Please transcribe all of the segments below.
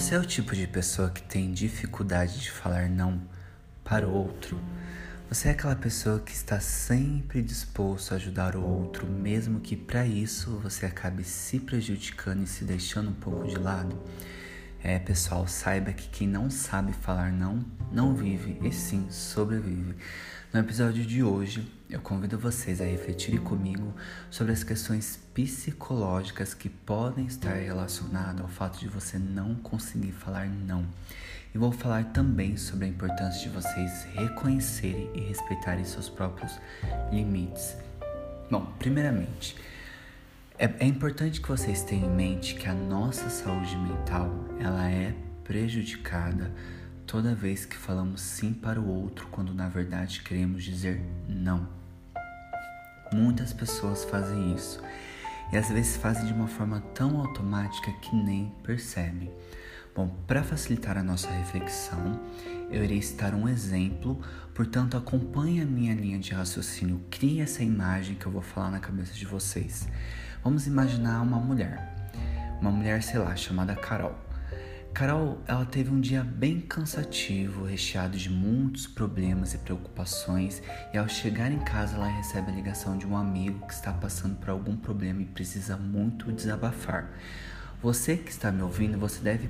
Você é o tipo de pessoa que tem dificuldade de falar não para o outro? Você é aquela pessoa que está sempre disposto a ajudar o outro, mesmo que para isso você acabe se prejudicando e se deixando um pouco de lado? É, pessoal, saiba que quem não sabe falar não, não vive e sim sobrevive. No episódio de hoje, eu convido vocês a refletirem comigo sobre as questões psicológicas que podem estar relacionadas ao fato de você não conseguir falar não. E vou falar também sobre a importância de vocês reconhecerem e respeitarem seus próprios limites. Bom, primeiramente, é, é importante que vocês tenham em mente que a nossa saúde mental ela é prejudicada toda vez que falamos sim para o outro quando na verdade queremos dizer não. Muitas pessoas fazem isso e às vezes fazem de uma forma tão automática que nem percebem. Bom, para facilitar a nossa reflexão, eu irei citar um exemplo, portanto, acompanhe a minha linha de raciocínio, crie essa imagem que eu vou falar na cabeça de vocês. Vamos imaginar uma mulher, uma mulher, sei lá, chamada Carol. Carol, ela teve um dia bem cansativo, recheado de muitos problemas e preocupações, e ao chegar em casa ela recebe a ligação de um amigo que está passando por algum problema e precisa muito desabafar. Você que está me ouvindo, você deve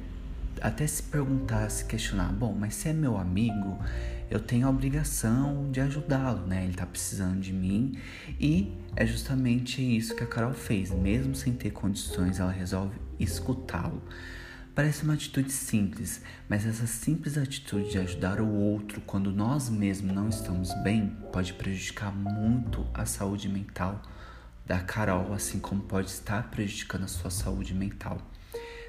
até se perguntar, se questionar, bom, mas se é meu amigo, eu tenho a obrigação de ajudá-lo, né? Ele está precisando de mim e é justamente isso que a Carol fez, mesmo sem ter condições, ela resolve escutá-lo. Parece uma atitude simples, mas essa simples atitude de ajudar o outro quando nós mesmos não estamos bem pode prejudicar muito a saúde mental da Carol, assim como pode estar prejudicando a sua saúde mental.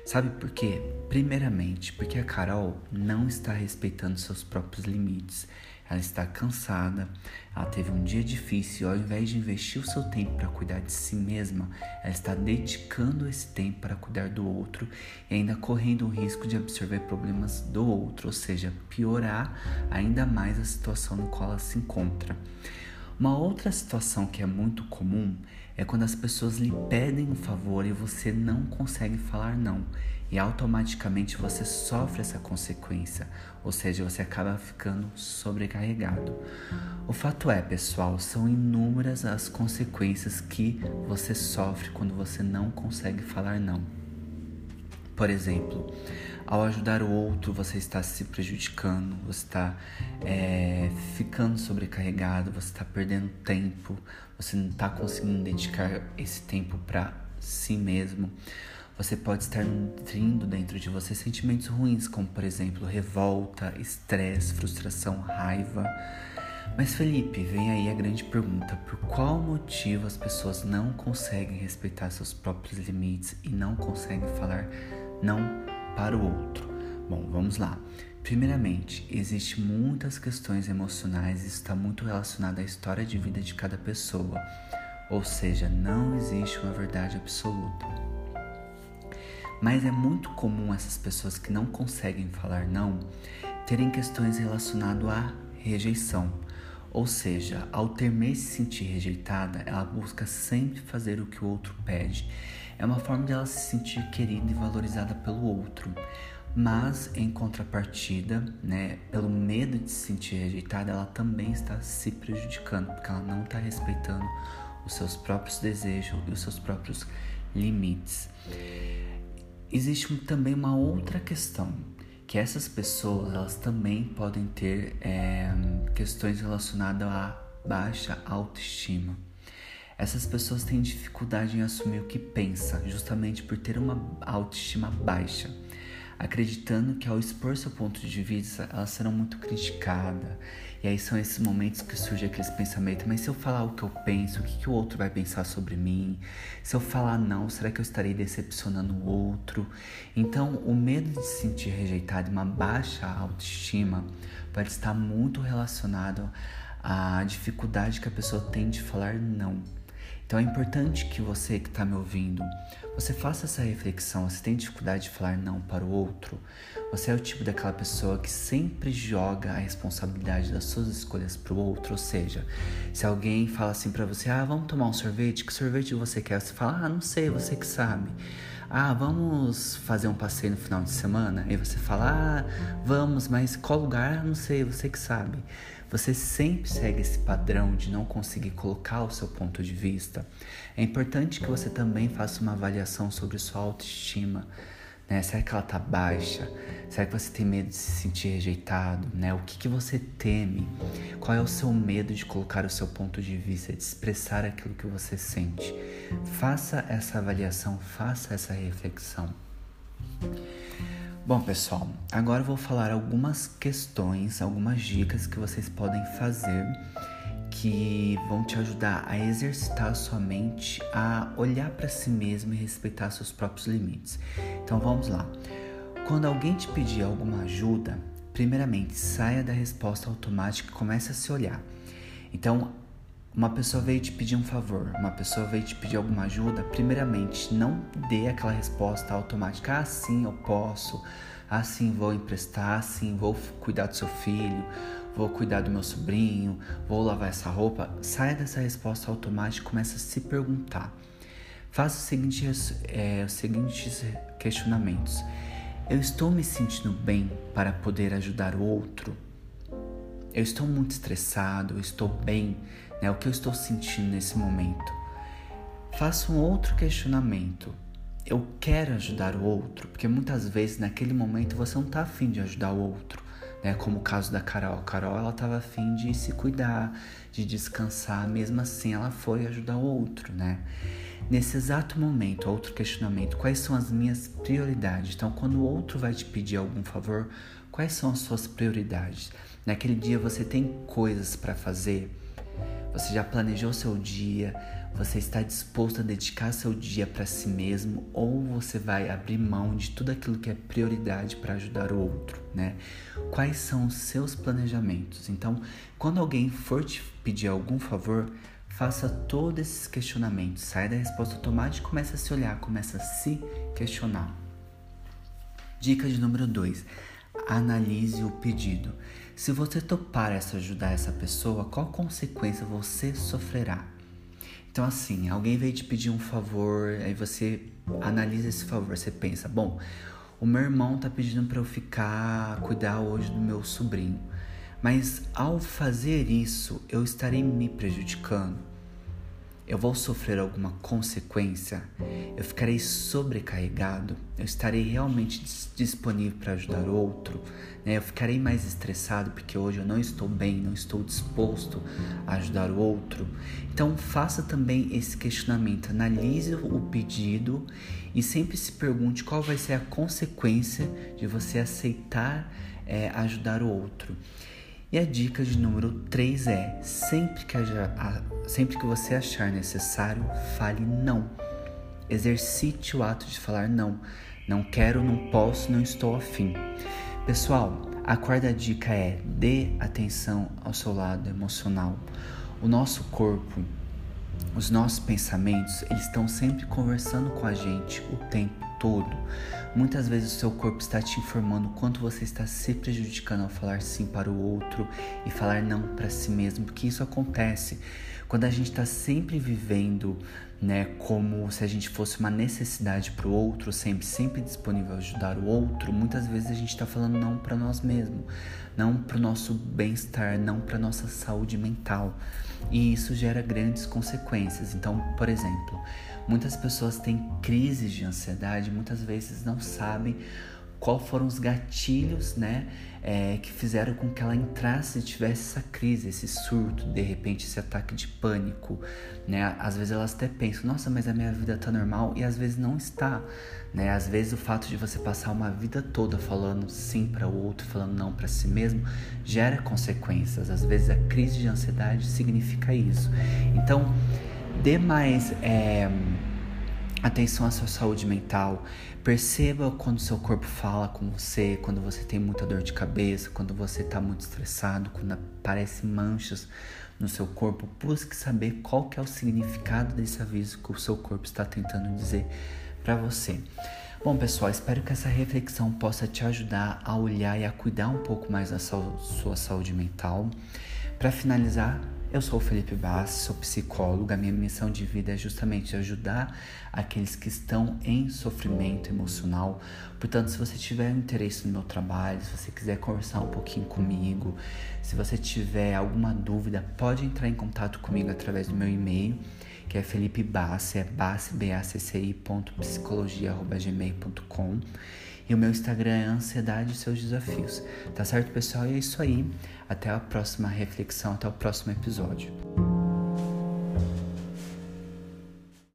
Sabe por quê? Primeiramente, porque a Carol não está respeitando seus próprios limites ela está cansada, ela teve um dia difícil ao invés de investir o seu tempo para cuidar de si mesma, ela está dedicando esse tempo para cuidar do outro e ainda correndo o risco de absorver problemas do outro, ou seja, piorar ainda mais a situação no qual ela se encontra. Uma outra situação que é muito comum é quando as pessoas lhe pedem um favor e você não consegue falar não e automaticamente você sofre essa consequência, ou seja, você acaba ficando sobrecarregado. O fato é, pessoal, são inúmeras as consequências que você sofre quando você não consegue falar não. Por exemplo, ao ajudar o outro, você está se prejudicando, você está é, ficando sobrecarregado, você está perdendo tempo, você não está conseguindo dedicar esse tempo para si mesmo. Você pode estar nutrindo dentro de você sentimentos ruins, como por exemplo revolta, estresse, frustração, raiva. Mas Felipe, vem aí a grande pergunta: por qual motivo as pessoas não conseguem respeitar seus próprios limites e não conseguem falar não para o outro? Bom, vamos lá. Primeiramente, existem muitas questões emocionais e está muito relacionado à história de vida de cada pessoa. Ou seja, não existe uma verdade absoluta. Mas é muito comum essas pessoas que não conseguem falar não terem questões relacionadas à rejeição. Ou seja, ao temer se sentir rejeitada, ela busca sempre fazer o que o outro pede. É uma forma de ela se sentir querida e valorizada pelo outro. Mas, em contrapartida, né, pelo medo de se sentir rejeitada, ela também está se prejudicando, porque ela não está respeitando os seus próprios desejos e os seus próprios limites existe também uma outra questão, que essas pessoas elas também podem ter é, questões relacionadas à baixa autoestima. Essas pessoas têm dificuldade em assumir o que pensa, justamente por ter uma autoestima baixa acreditando que ao expor seu ponto de vista, elas serão muito criticadas. E aí são esses momentos que surge aqueles pensamentos, mas se eu falar o que eu penso, o que, que o outro vai pensar sobre mim? Se eu falar não, será que eu estarei decepcionando o outro? Então, o medo de se sentir rejeitado e uma baixa autoestima pode estar muito relacionado à dificuldade que a pessoa tem de falar não. Então é importante que você que está me ouvindo, você faça essa reflexão. Você tem dificuldade de falar não para o outro? Você é o tipo daquela pessoa que sempre joga a responsabilidade das suas escolhas para o outro? Ou seja, se alguém fala assim para você, ah, vamos tomar um sorvete, que sorvete você quer? Você fala, ah, não sei, você que sabe. Ah, vamos fazer um passeio no final de semana? E você fala, ah, vamos, mas qual lugar? Não sei, você que sabe. Você sempre segue esse padrão de não conseguir colocar o seu ponto de vista. É importante que você também faça uma avaliação sobre sua autoestima. Né? Será que ela tá baixa? Será que você tem medo de se sentir rejeitado? Né? O que, que você teme? Qual é o seu medo de colocar o seu ponto de vista, de expressar aquilo que você sente? Faça essa avaliação, faça essa reflexão. Bom, pessoal, agora eu vou falar algumas questões, algumas dicas que vocês podem fazer que vão te ajudar a exercitar a sua mente a olhar para si mesmo e respeitar seus próprios limites. Então vamos lá. Quando alguém te pedir alguma ajuda, primeiramente saia da resposta automática e comece a se olhar. Então, uma pessoa veio te pedir um favor, uma pessoa veio te pedir alguma ajuda, primeiramente não dê aquela resposta automática, ah sim, eu posso, ah sim, vou emprestar, ah sim, vou cuidar do seu filho, vou cuidar do meu sobrinho, vou lavar essa roupa. Saia dessa resposta automática e comece a se perguntar. Faça os seguintes, é, os seguintes questionamentos. Eu estou me sentindo bem para poder ajudar o outro? Eu estou muito estressado, eu estou bem né? O que eu estou sentindo nesse momento? Faça um outro questionamento. Eu quero ajudar o outro, porque muitas vezes naquele momento você não está afim de ajudar o outro, né? Como o caso da Carol. A Carol ela estava afim de se cuidar, de descansar, mesmo assim ela foi ajudar o outro, né? Nesse exato momento, outro questionamento: quais são as minhas prioridades? Então, quando o outro vai te pedir algum favor, quais são as suas prioridades? Naquele dia você tem coisas para fazer você já planejou seu dia? Você está disposto a dedicar seu dia para si mesmo ou você vai abrir mão de tudo aquilo que é prioridade para ajudar o outro, né? Quais são os seus planejamentos? Então, quando alguém for te pedir algum favor, faça todos esses questionamentos. Sai da resposta automática e comece a se olhar, comece a se questionar. Dica de número 2 analise o pedido. Se você topar essa ajudar essa pessoa, qual consequência você sofrerá? Então assim, alguém veio te pedir um favor, aí você analisa esse favor, você pensa, bom, o meu irmão tá pedindo para eu ficar cuidar hoje do meu sobrinho. Mas ao fazer isso, eu estarei me prejudicando eu vou sofrer alguma consequência? Eu ficarei sobrecarregado? Eu estarei realmente disponível para ajudar outro? Né? Eu ficarei mais estressado porque hoje eu não estou bem, não estou disposto a ajudar o outro? Então faça também esse questionamento, analise o pedido e sempre se pergunte qual vai ser a consequência de você aceitar é, ajudar o outro. E a dica de número 3 é: sempre que, sempre que você achar necessário, fale não. Exercite o ato de falar não. Não quero, não posso, não estou afim. Pessoal, a quarta dica é: dê atenção ao seu lado emocional. O nosso corpo, os nossos pensamentos, eles estão sempre conversando com a gente o tempo todo. Muitas vezes o seu corpo está te informando quanto você está se prejudicando ao falar sim para o outro e falar não para si mesmo, porque isso acontece quando a gente está sempre vivendo, né, como se a gente fosse uma necessidade para o outro, sempre, sempre disponível a ajudar o outro. Muitas vezes a gente está falando não para nós mesmos, não para o nosso bem-estar, não para nossa saúde mental, e isso gera grandes consequências. Então, por exemplo, Muitas pessoas têm crises de ansiedade, muitas vezes não sabem qual foram os gatilhos, né, é, que fizeram com que ela entrasse e tivesse essa crise, esse surto, de repente esse ataque de pânico, né? Às vezes elas até pensam, nossa, mas a minha vida tá normal e às vezes não está, né? Às vezes o fato de você passar uma vida toda falando sim para o outro, falando não para si mesmo, gera consequências. Às vezes a crise de ansiedade significa isso. Então dê mais é, atenção à sua saúde mental. Perceba quando seu corpo fala com você, quando você tem muita dor de cabeça, quando você está muito estressado, quando aparecem manchas no seu corpo. Busque saber qual que é o significado desse aviso que o seu corpo está tentando dizer para você. Bom, pessoal, espero que essa reflexão possa te ajudar a olhar e a cuidar um pouco mais da sua saúde mental. Para finalizar, Eu sou o Felipe Bass, sou psicólogo. A minha missão de vida é justamente ajudar aqueles que estão em sofrimento emocional. Portanto, se você tiver interesse no meu trabalho, se você quiser conversar um pouquinho comigo, se você tiver alguma dúvida, pode entrar em contato comigo através do meu e-mail, que é Felipe Bassi, é bassi.psicologia.gmail.com e o meu Instagram é Ansiedade e Seus Desafios. Tá certo, pessoal? E é isso aí. Até a próxima reflexão, até o próximo episódio.